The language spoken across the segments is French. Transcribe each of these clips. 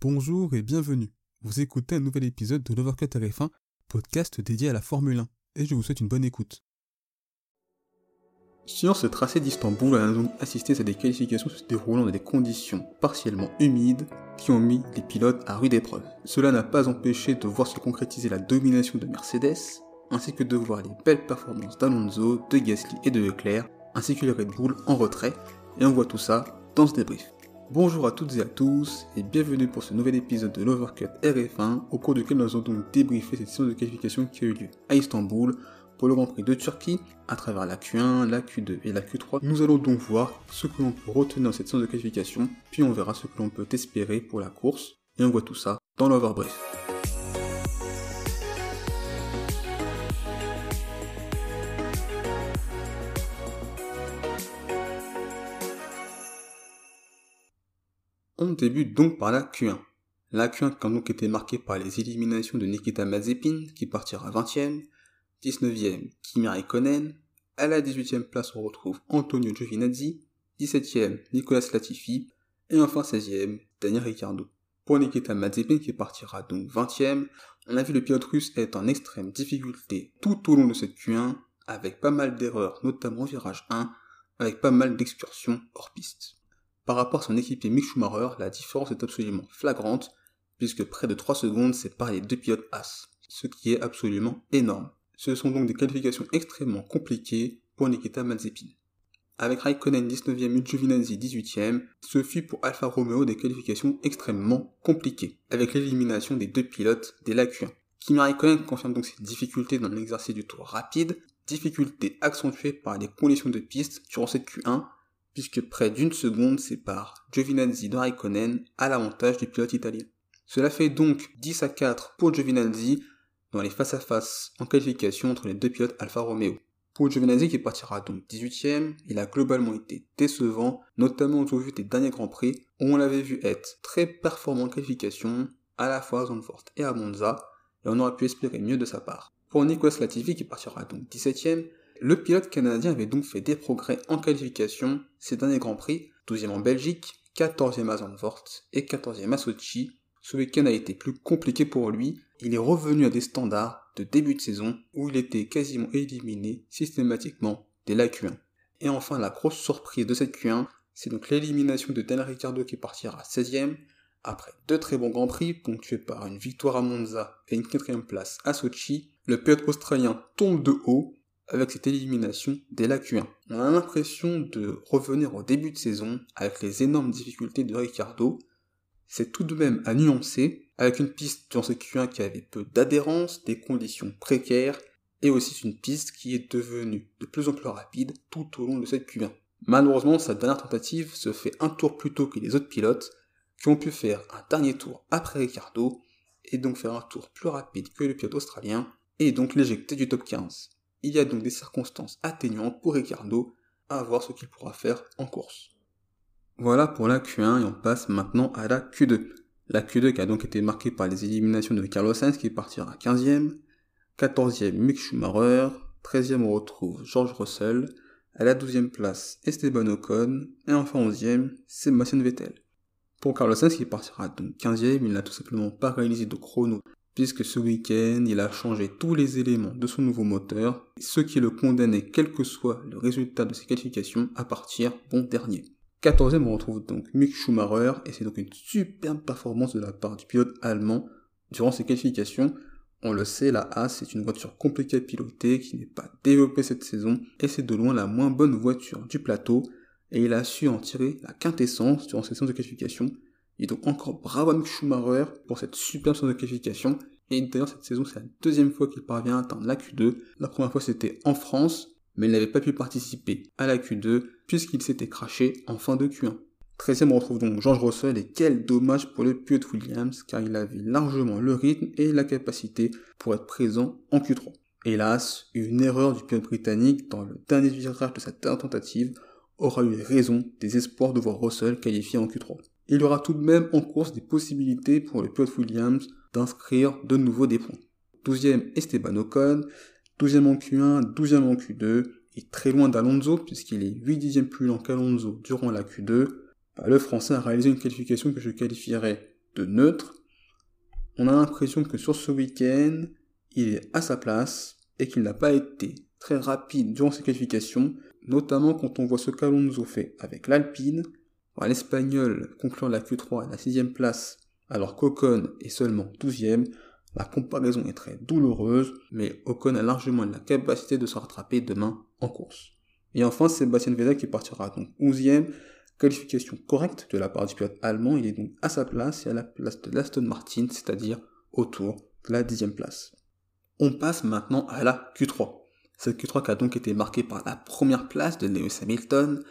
Bonjour et bienvenue. Vous écoutez un nouvel épisode de l'Overcut RF1, podcast dédié à la Formule 1, et je vous souhaite une bonne écoute. Sur ce tracé d'Istanbul, on a donc assisté à des qualifications se déroulant dans des conditions partiellement humides qui ont mis les pilotes à rude épreuve. Cela n'a pas empêché de voir se concrétiser la domination de Mercedes, ainsi que de voir les belles performances d'Alonso, de Gasly et de Leclerc, ainsi que les Red Bull en retrait, et on voit tout ça dans ce débrief. Bonjour à toutes et à tous et bienvenue pour ce nouvel épisode de l'Overcut RF1 au cours duquel nous allons donc débriefer cette session de qualification qui a eu lieu à Istanbul pour le Grand Prix de Turquie à travers la Q1, la Q2 et la Q3. Nous allons donc voir ce que l'on peut retenir dans cette session de qualification puis on verra ce que l'on peut espérer pour la course et on voit tout ça dans l'Overbrief. On débute donc par la Q1. La Q1 qui a donc été marquée par les éliminations de Nikita Mazepin, qui partira 20ème, 19ème Kimi Raikkonen, à la 18ème place on retrouve Antonio Giovinazzi, 17ème Nicolas Latifi, et enfin 16ème Daniel Ricciardo. Pour Nikita Mazepin qui partira donc 20ème, on a vu le pilote russe être en extrême difficulté tout au long de cette Q1, avec pas mal d'erreurs, notamment au virage 1, avec pas mal d'excursions hors piste. Par rapport à son équipier Mick Schumacher, la différence est absolument flagrante, puisque près de 3 secondes séparent les deux pilotes As, ce qui est absolument énorme. Ce sont donc des qualifications extrêmement compliquées pour Nikita Mazepin. Avec Raikkonen 19e et Giovinazzi 18e, ce fut pour Alfa Romeo des qualifications extrêmement compliquées, avec l'élimination des deux pilotes des lacunes. Kimi Raikkonen confirme donc ses difficultés dans l'exercice du tour rapide, difficultés accentuées par les conditions de piste durant cette Q1 puisque près d'une seconde sépare Giovinazzi de Raikkonen à l'avantage du pilote italien. Cela fait donc 10 à 4 pour Giovinazzi dans les face-à-face en qualification entre les deux pilotes Alfa Romeo. Pour Giovinazzi qui partira donc 18ème, il a globalement été décevant, notamment au vu des derniers Grands Prix, où on l'avait vu être très performant en qualification, à la fois à Zandvoort et à Monza, et on aurait pu espérer mieux de sa part. Pour Nicolas Latifi qui partira donc 17ème, le pilote canadien avait donc fait des progrès en qualification ces derniers Grands Prix, 12e en Belgique, 14e à Zandvoort et 14e à Sochi. Ce week-end a été plus compliqué pour lui, il est revenu à des standards de début de saison où il était quasiment éliminé systématiquement dès la Q1. Et enfin la grosse surprise de cette Q1, c'est donc l'élimination de Daniel Ricciardo qui partira 16e, après deux très bons Grands Prix ponctués par une victoire à Monza et une quatrième place à Sochi, le pilote australien tombe de haut avec cette élimination dès la Q1. On a l'impression de revenir au début de saison avec les énormes difficultés de Ricardo. C'est tout de même à nuancer, avec une piste dans cette Q1 qui avait peu d'adhérence, des conditions précaires, et aussi une piste qui est devenue de plus en plus rapide tout au long de cette Q1. Malheureusement, sa dernière tentative se fait un tour plus tôt que les autres pilotes, qui ont pu faire un dernier tour après Ricardo, et donc faire un tour plus rapide que le pilote australien, et donc l'éjecter du top 15. Il y a donc des circonstances atténuantes pour Ricardo à voir ce qu'il pourra faire en course. Voilà pour la Q1 et on passe maintenant à la Q2. La Q2 qui a donc été marquée par les éliminations de Carlos Sainz qui partira 15e, 14e Mick Schumacher, 13e on retrouve George Russell, à la 12e place Esteban Ocon, et enfin 11e Sébastien Vettel. Pour Carlos Sainz qui partira donc 15e, il n'a tout simplement pas réalisé de chrono puisque ce week-end, il a changé tous les éléments de son nouveau moteur, ce qui le condamnait, quel que soit le résultat de ses qualifications, à partir bon dernier. 14e, on retrouve donc Mick Schumacher, et c'est donc une superbe performance de la part du pilote allemand durant ses qualifications. On le sait, la A, c'est une voiture compliquée à piloter, qui n'est pas développée cette saison, et c'est de loin la moins bonne voiture du plateau, et il a su en tirer la quintessence durant cette saison de qualification, et donc encore bravo à Mick Schumacher pour cette superbe saison de qualification. Et d'ailleurs cette saison c'est la deuxième fois qu'il parvient à atteindre la Q2. La première fois c'était en France, mais il n'avait pas pu participer à la Q2 puisqu'il s'était craché en fin de Q1. 13ème, on retrouve donc George Russell et quel dommage pour le pilote Williams car il avait largement le rythme et la capacité pour être présent en Q3. Hélas, une erreur du pilote britannique dans le dernier virage de sa tentative aura eu raison des espoirs de voir Russell qualifié en Q3 il y aura tout de même en course des possibilités pour le pilote Williams d'inscrire de nouveau des points. 12e Esteban Ocon, 12e en Q1, 12e en Q2, et très loin d'Alonso puisqu'il est 8 dixièmes plus lent qu'Alonso durant la Q2. Bah, le français a réalisé une qualification que je qualifierais de neutre, on a l'impression que sur ce week-end, il est à sa place et qu'il n'a pas été très rapide durant ses qualifications, notamment quand on voit ce qu'Alonso fait avec l'Alpine, l'Espagnol concluant la Q3 à la 6 place alors qu'Ocon est seulement 12ème, la comparaison est très douloureuse, mais Ocon a largement la capacité de se rattraper demain en course. Et enfin, Sébastien Vettel qui partira donc 11ème, qualification correcte de la part du pilote allemand, il est donc à sa place et à la place de l'Aston Martin, c'est-à-dire autour de la dixième place. On passe maintenant à la Q3. Cette Q3 qui a donc été marquée par la première place de Lewis Hamilton,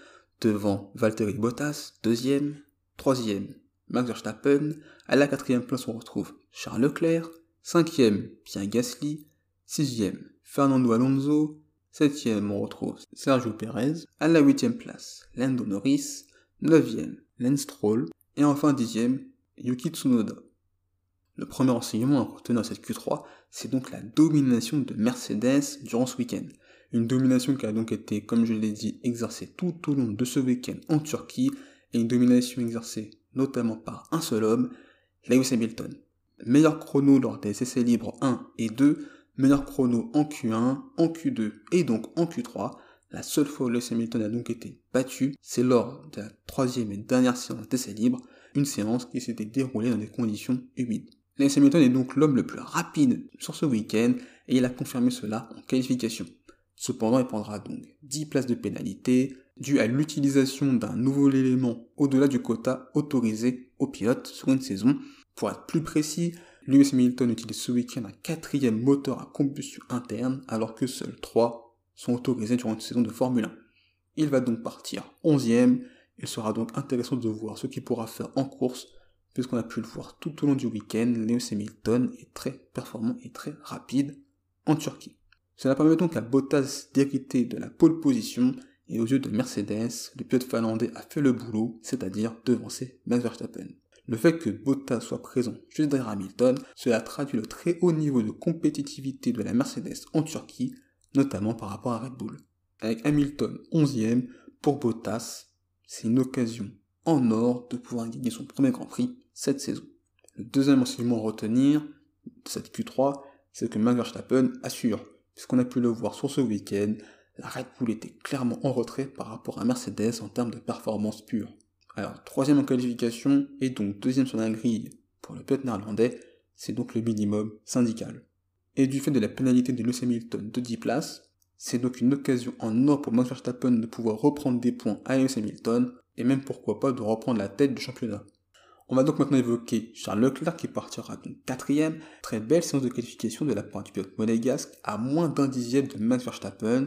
devant Valtteri Bottas, deuxième, troisième, Max Verstappen, à la quatrième place on retrouve Charles Leclerc, cinquième, Pierre Gasly, sixième, Fernando Alonso, septième on retrouve Sergio Perez, à la huitième place, Lando Norris, 9e, Lance Stroll, et enfin 10e, Yuki Tsunoda. Le premier enseignement à retenir cette Q3, c'est donc la domination de Mercedes durant ce week-end. Une domination qui a donc été, comme je l'ai dit, exercée tout au long de ce week-end en Turquie, et une domination exercée notamment par un seul homme, Lewis Hamilton. Meilleur chrono lors des essais libres 1 et 2, meilleur chrono en Q1, en Q2 et donc en Q3, la seule fois où Lewis Hamilton a donc été battu, c'est lors de la troisième et dernière séance d'essai libre, une séance qui s'était déroulée dans des conditions humides. Lewis Hamilton est donc l'homme le plus rapide sur ce week-end et il a confirmé cela en qualification. Cependant, il prendra donc 10 places de pénalité dues à l'utilisation d'un nouveau élément au-delà du quota autorisé aux pilotes sur une saison. Pour être plus précis, Lewis Hamilton utilise ce week-end un quatrième moteur à combustion interne alors que seuls 3 sont autorisés durant une saison de Formule 1. Il va donc partir 11ème, il sera donc intéressant de voir ce qu'il pourra faire en course, puisqu'on a pu le voir tout au long du week-end, Lewis Hamilton est très performant et très rapide en Turquie. Cela permet donc à Bottas d'hériter de la pole position, et aux yeux de Mercedes, le pilote finlandais a fait le boulot, c'est-à-dire devancer Max Verstappen. Le fait que Bottas soit présent juste derrière Hamilton, cela traduit le très haut niveau de compétitivité de la Mercedes en Turquie, notamment par rapport à Red Bull. Avec Hamilton 11e, pour Bottas, c'est une occasion en or de pouvoir gagner son premier Grand Prix cette saison. Le deuxième enseignement à retenir de cette Q3, c'est que Max Verstappen assure, puisqu'on a pu le voir sur ce week-end, la Red Bull était clairement en retrait par rapport à Mercedes en termes de performance pure. Alors, troisième en qualification et donc deuxième sur la grille pour le pilote néerlandais, c'est donc le minimum syndical et du fait de la pénalité de Lewis Hamilton de 10 places, c'est donc une occasion en or pour Max Verstappen de pouvoir reprendre des points à Lewis Hamilton, et même pourquoi pas de reprendre la tête du championnat. On va donc maintenant évoquer Charles Leclerc qui partira donc quatrième. Très belle séance de qualification de la part du pilote monégasque à moins d'un dixième de Max Verstappen.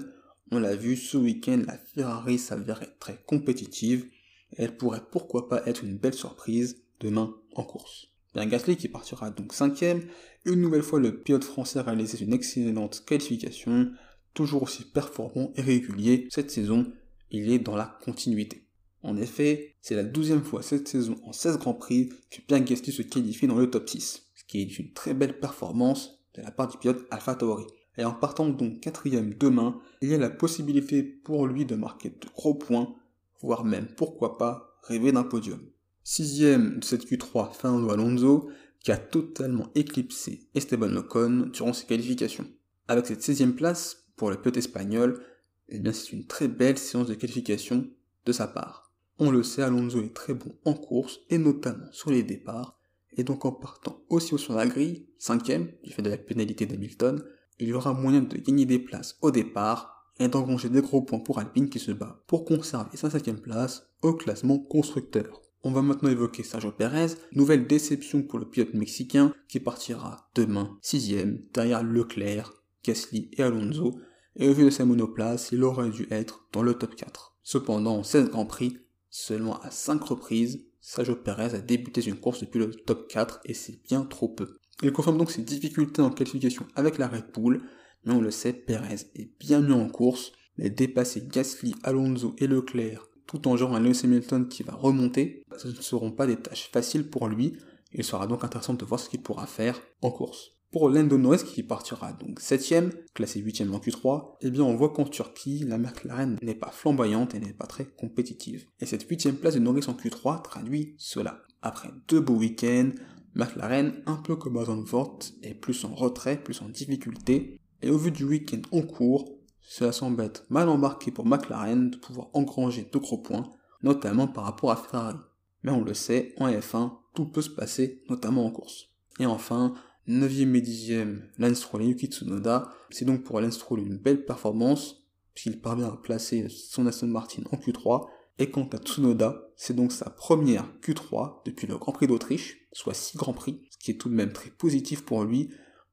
On l'a vu ce week-end, la Ferrari s'avérait très compétitive. Elle pourrait pourquoi pas être une belle surprise demain en course. Bien Gasly qui partira donc cinquième. Une nouvelle fois, le pilote français a réalisé une excellente qualification, toujours aussi performant et régulier. Cette saison, il est dans la continuité. En effet, c'est la douzième fois cette saison en 16 Grands Prix que Pierre Gasly se qualifie dans le top 6, ce qui est une très belle performance de la part du pilote Alpha Tauri. Et en partant donc quatrième demain, il y a la possibilité pour lui de marquer de gros points, voire même, pourquoi pas, rêver d'un podium. Sixième de cette Q3, Fernando Alonso, qui a totalement éclipsé Esteban Ocon durant ses qualifications. Avec cette 16 place pour le pilote espagnol, eh bien c'est une très belle séance de qualification de sa part. On le sait, Alonso est très bon en course et notamment sur les départs, et donc en partant aussi haut sur la grille, cinquième, du fait de la pénalité d'Hamilton, il y aura moyen de gagner des places au départ et d'engranger des gros points pour Alpine qui se bat pour conserver sa cinquième place au classement constructeur. On va maintenant évoquer Sergio Perez, nouvelle déception pour le pilote mexicain qui partira demain 6ème derrière Leclerc, Gasly et Alonso, et au vu de sa monoplace, il aurait dû être dans le top 4. Cependant, en 16 Grands Prix, seulement à 5 reprises, Sergio Perez a débuté une course depuis le top 4 et c'est bien trop peu. Il confirme donc ses difficultés en qualification avec la Red Bull, mais on le sait, Perez est bien mieux en course, mais dépasser Gasly, Alonso et Leclerc tout en jouant un Lewis Hamilton qui va remonter, ce ne seront pas des tâches faciles pour lui, il sera donc intéressant de voir ce qu'il pourra faire en course. Pour Lando Norris qui partira donc 7ème, classé 8ème en Q3, eh bien on voit qu'en Turquie, la McLaren n'est pas flamboyante et n'est pas très compétitive. Et cette 8ème place de Norris en Q3 traduit cela. Après deux beaux week-ends, McLaren, un peu comme à Zandvoort, est plus en retrait, plus en difficulté, et au vu du week-end en cours, cela semble être mal embarqué pour McLaren de pouvoir engranger de gros points, notamment par rapport à Ferrari. Mais on le sait, en F1, tout peut se passer, notamment en course. Et enfin, 9ème et 10ème, Lance et Yuki Tsunoda. C'est donc pour Lance Stroll une belle performance, puisqu'il parvient à placer son Aston Martin en Q3. Et quant à Tsunoda, c'est donc sa première Q3 depuis le Grand Prix d'Autriche, soit 6 Grands Prix, ce qui est tout de même très positif pour lui,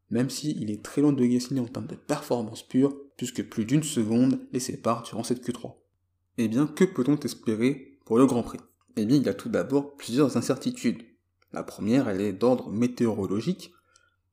même s'il est très loin de Gasly en termes de performance pure, puisque plus d'une seconde les sépare durant cette Q3. Eh bien, que peut-on espérer pour le Grand Prix? Eh bien, il y a tout d'abord plusieurs incertitudes. La première, elle est d'ordre météorologique,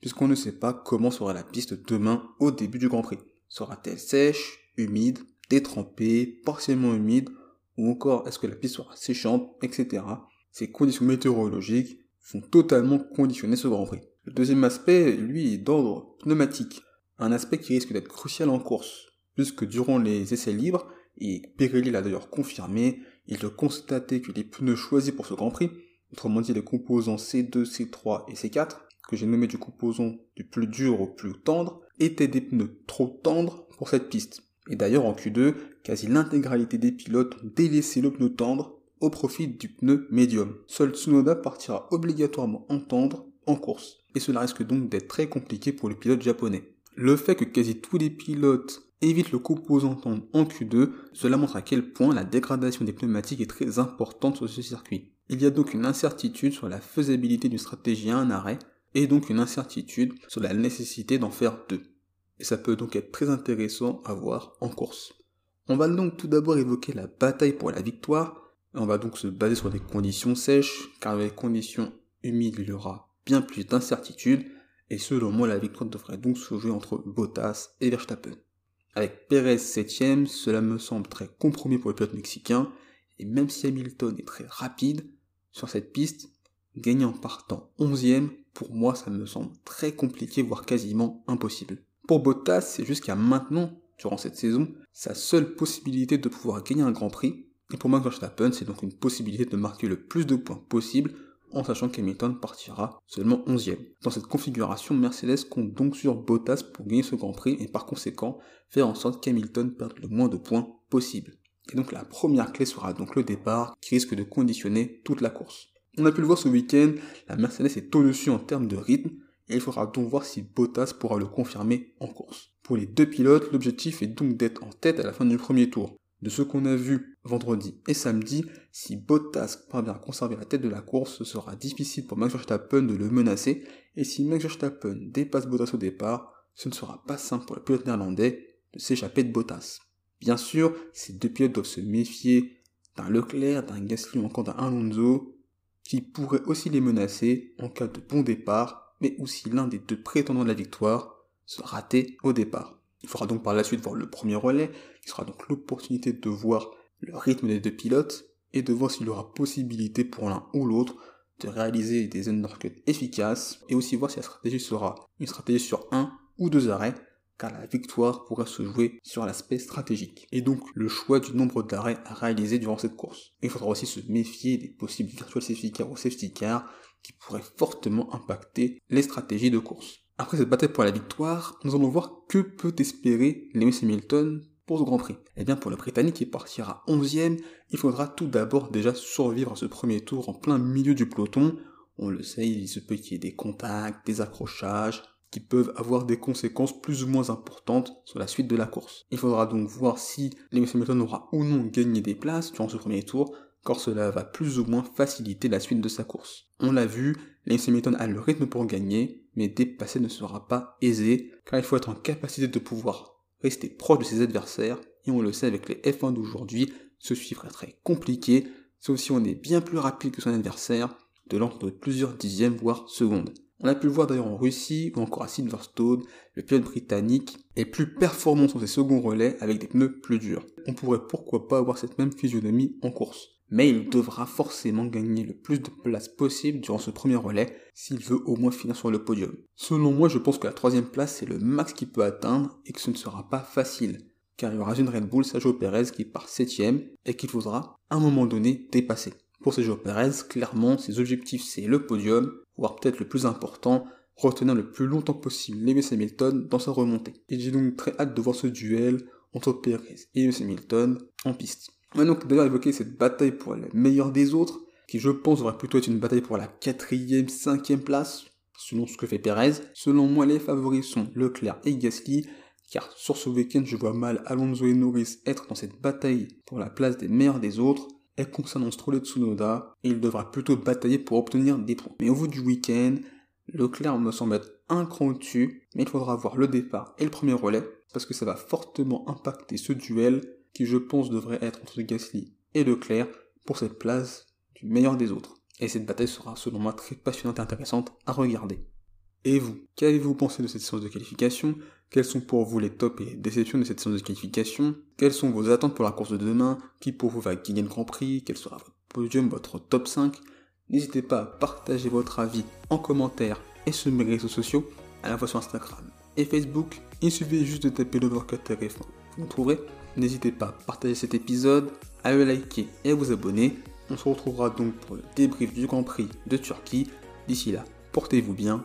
puisqu'on ne sait pas comment sera la piste demain au début du Grand Prix. Sera-t-elle sèche, humide, détrempée, partiellement humide, ou encore est-ce que la piste sera séchante, etc. Ces conditions météorologiques vont totalement conditionner ce Grand Prix. Le deuxième aspect, lui, est d'ordre pneumatique, un aspect qui risque d'être crucial en course, puisque durant les essais libres, et Pirelli l'a d'ailleurs confirmé, il a constaté que les pneus choisis pour ce Grand Prix autrement dit les composants C2, C3 et C4, que j'ai nommé du composant du plus dur au plus tendre, étaient des pneus trop tendres pour cette piste. Et d'ailleurs en Q2, quasi l'intégralité des pilotes ont délaissé le pneu tendre au profit du pneu médium. Seul Tsunoda partira obligatoirement en tendre en course. Et cela risque donc d'être très compliqué pour le pilote japonais. Le fait que quasi tous les pilotes évitent le composant tendre en Q2, cela montre à quel point la dégradation des pneumatiques est très importante sur ce circuit. Il y a donc une incertitude sur la faisabilité d'une stratégie à un arrêt, et donc une incertitude sur la nécessité d'en faire deux. Et ça peut donc être très intéressant à voir en course. On va donc tout d'abord évoquer la bataille pour la victoire, on va donc se baser sur des conditions sèches, car dans les conditions humides il y aura bien plus d'incertitudes, et selon moi la victoire devrait donc se jouer entre Bottas et Verstappen. Avec Perez 7ème, cela me semble très compromis pour le pilote mexicain, et même si Hamilton est très rapide sur cette piste, gagner en partant 11ème, pour moi ça me semble très compliqué, voire quasiment impossible. Pour Bottas, c'est jusqu'à maintenant, durant cette saison, sa seule possibilité de pouvoir gagner un Grand Prix, et pour Max Verstappen, c'est donc une possibilité de marquer le plus de points possible, en sachant qu'Hamilton partira seulement 11ème. Dans cette configuration, Mercedes compte donc sur Bottas pour gagner ce Grand Prix et par conséquent faire en sorte qu'Hamilton perde le moins de points possible. Et donc la première clé sera donc le départ qui risque de conditionner toute la course. On a pu le voir ce week-end, la Mercedes est au-dessus en termes de rythme et il faudra donc voir si Bottas pourra le confirmer en course. Pour les deux pilotes, l'objectif est donc d'être en tête à la fin du premier tour. De ce qu'on a vu vendredi et samedi, si Bottas parvient à conserver la tête de la course, ce sera difficile pour Max Verstappen de le menacer, et si Max Verstappen dépasse Bottas au départ, ce ne sera pas simple pour le pilote néerlandais de s'échapper de Bottas. Bien sûr, ces deux pilotes doivent se méfier d'un Leclerc, d'un Gasly ou encore d'un Alonso, qui pourrait aussi les menacer en cas de bon départ, mais aussi l'un des deux prétendants de la victoire se rater au départ. Il faudra donc par la suite voir le premier relais, qui sera donc l'opportunité de voir le rythme des deux pilotes et de voir s'il y aura possibilité pour l'un ou l'autre de réaliser des undercuts efficaces et aussi voir si la stratégie sera une stratégie sur un ou deux arrêts car la victoire pourra se jouer sur l'aspect stratégique, et donc le choix du nombre d'arrêts à réaliser durant cette course. il faudra aussi se méfier des possibles virtual safety cars ou safety cars qui pourraient fortement impacter les stratégies de course. Après cette bataille pour la victoire, nous allons voir que peut espérer Lewis Hamilton pour ce Grand Prix. Eh bien pour le Britannique qui partira 11ème, il faudra tout d'abord déjà survivre à ce premier tour en plein milieu du peloton. On le sait, il se peut qu'il y ait des contacts, des accrochages, peuvent avoir des conséquences plus ou moins importantes sur la suite de la course. Il faudra donc voir si Lewis Hamilton aura ou non gagné des places durant ce premier tour, car cela va plus ou moins faciliter la suite de sa course. On l'a vu, Lewis Hamilton a le rythme pour gagner, mais dépasser ne sera pas aisé, car il faut être en capacité de pouvoir rester proche de ses adversaires, et on le sait avec les F1 d'aujourd'hui, ce suivre est très compliqué, sauf si on est bien plus rapide que son adversaire, de l'ordre de plusieurs dixièmes voire secondes. On a pu le voir d'ailleurs en Russie ou encore à Silverstone, le pilote britannique est plus performant sur ses seconds relais avec des pneus plus durs. On pourrait pourquoi pas avoir cette même physionomie en course. Mais il devra forcément gagner le plus de place possible durant ce premier relais s'il veut au moins finir sur le podium. Selon moi, je pense que la troisième place c'est le max qu'il peut atteindre et que ce ne sera pas facile. Car il y aura une Red Bull Sergio Perez qui part septième et qu'il faudra à un moment donné dépasser. Pour Sergio Perez, clairement, ses objectifs c'est le podium, voire peut-être le plus important, retenir le plus longtemps possible Lewis Hamilton dans sa remontée. Et j'ai donc très hâte de voir ce duel entre Perez et Lewis Hamilton en piste. Maintenant que d'ailleurs évoqué cette bataille pour la meilleure des autres, qui je pense devrait plutôt être une bataille pour la quatrième, cinquième place, selon ce que fait Perez, selon moi les favoris sont Leclerc et Gasly, car sur ce week-end je vois mal Alonso et Norris être dans cette bataille pour la place des meilleurs des autres, et concernant Stroll et Tsunoda, il devra plutôt batailler pour obtenir des points. Mais au bout du week-end, Leclerc me semble être un cran au-dessus, mais il faudra voir le départ et le premier relais, parce que ça va fortement impacter ce duel qui je pense devrait être entre Gasly et Leclerc pour cette place du meilleur des autres. Et cette bataille sera selon moi très passionnante et intéressante à regarder. Et vous, qu'avez-vous pensé de cette séance de qualification? Quels sont pour vous les tops et déceptions de cette séance de qualification? Quelles sont vos attentes pour la course de demain? Qui pour vous va gagner le Grand Prix? Quel sera votre podium, votre top 5 N'hésitez pas à partager votre avis en commentaire et sur mes réseaux sociaux, à la fois sur Instagram et Facebook. Il suffit juste de taper le TF1. Vous me trouverez. N'hésitez pas à partager cet épisode, à le liker et à vous abonner. On se retrouvera donc pour le débrief du Grand Prix de Turquie. D'ici là, portez-vous bien,